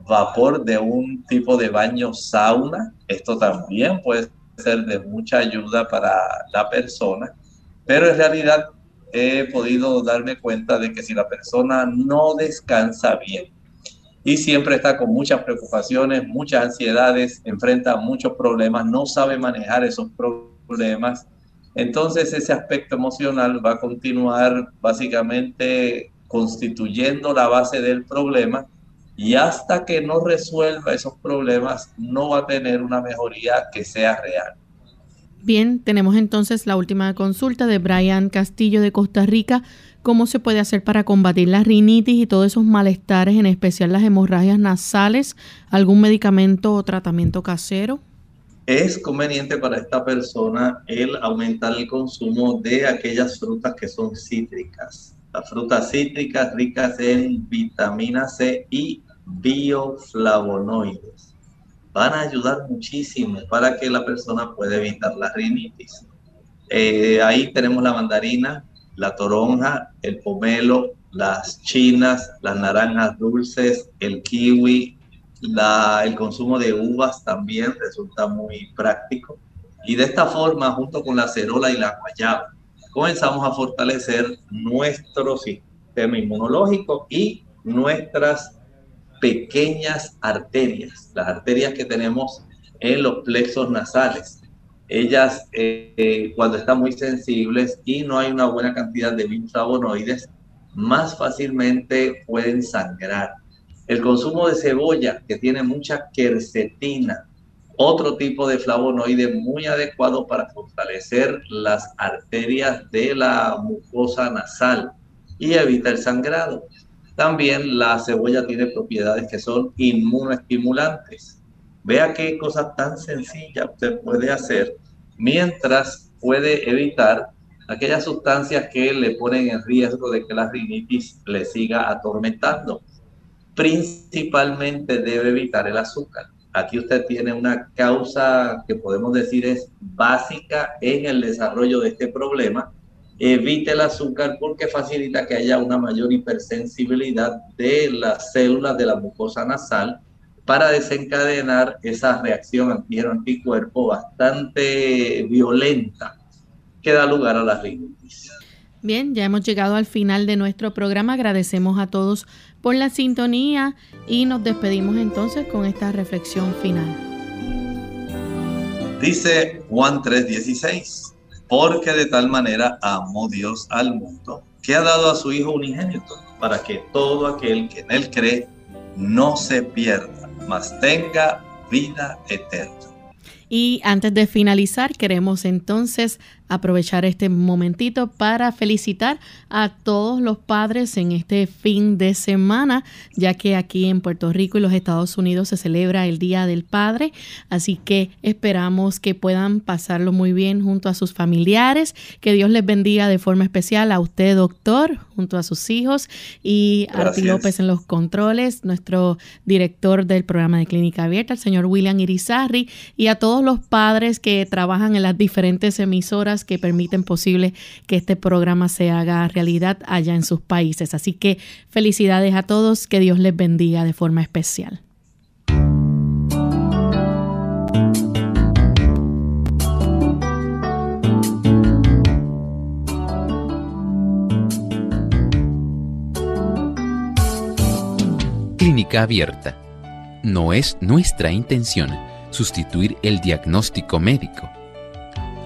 vapor de un tipo de baño sauna. Esto también puede ser de mucha ayuda para la persona, pero en realidad he podido darme cuenta de que si la persona no descansa bien, y siempre está con muchas preocupaciones, muchas ansiedades, enfrenta muchos problemas, no sabe manejar esos problemas. Entonces ese aspecto emocional va a continuar básicamente constituyendo la base del problema y hasta que no resuelva esos problemas no va a tener una mejoría que sea real. Bien, tenemos entonces la última consulta de Brian Castillo de Costa Rica cómo se puede hacer para combatir la rinitis y todos esos malestares, en especial las hemorragias nasales, algún medicamento o tratamiento casero. Es conveniente para esta persona el aumentar el consumo de aquellas frutas que son cítricas. Las frutas cítricas ricas en vitamina C y bioflavonoides. van a ayudar muchísimo para que la persona pueda evitar la rinitis. Eh, ahí tenemos la mandarina, la toronja, el pomelo, las chinas, las naranjas dulces, el kiwi, el consumo de uvas también resulta muy práctico. Y de esta forma, junto con la cerola y la guayaba, comenzamos a fortalecer nuestro sistema inmunológico y nuestras pequeñas arterias, las arterias que tenemos en los plexos nasales. Ellas, eh, cuando están muy sensibles y no hay una buena cantidad de flavonoides, más fácilmente pueden sangrar. El consumo de cebolla, que tiene mucha quercetina, otro tipo de flavonoide muy adecuado para fortalecer las arterias de la mucosa nasal y evita el sangrado. También la cebolla tiene propiedades que son inmunoestimulantes. Vea qué cosa tan sencilla usted puede hacer mientras puede evitar aquellas sustancias que le ponen en riesgo de que la rinitis le siga atormentando. Principalmente debe evitar el azúcar. Aquí usted tiene una causa que podemos decir es básica en el desarrollo de este problema. Evite el azúcar porque facilita que haya una mayor hipersensibilidad de las células de la mucosa nasal para desencadenar esa reacción anticuerpo bastante violenta que da lugar a la rinitis. Bien, ya hemos llegado al final de nuestro programa. Agradecemos a todos por la sintonía y nos despedimos entonces con esta reflexión final. Dice Juan 3:16, porque de tal manera amó Dios al mundo que ha dado a su Hijo unigénito para que todo aquel que en él cree no se pierda, mas tenga vida eterna. Y antes de finalizar, queremos entonces aprovechar este momentito para felicitar a todos los padres en este fin de semana, ya que aquí en Puerto Rico y los Estados Unidos se celebra el Día del Padre, así que esperamos que puedan pasarlo muy bien junto a sus familiares, que Dios les bendiga de forma especial a usted, doctor, junto a sus hijos y a Arti López en los controles, nuestro director del programa de Clínica Abierta, el señor William Irizarri, y a todos los padres que trabajan en las diferentes emisoras que permiten posible que este programa se haga realidad allá en sus países. Así que felicidades a todos, que Dios les bendiga de forma especial. Clínica Abierta. No es nuestra intención sustituir el diagnóstico médico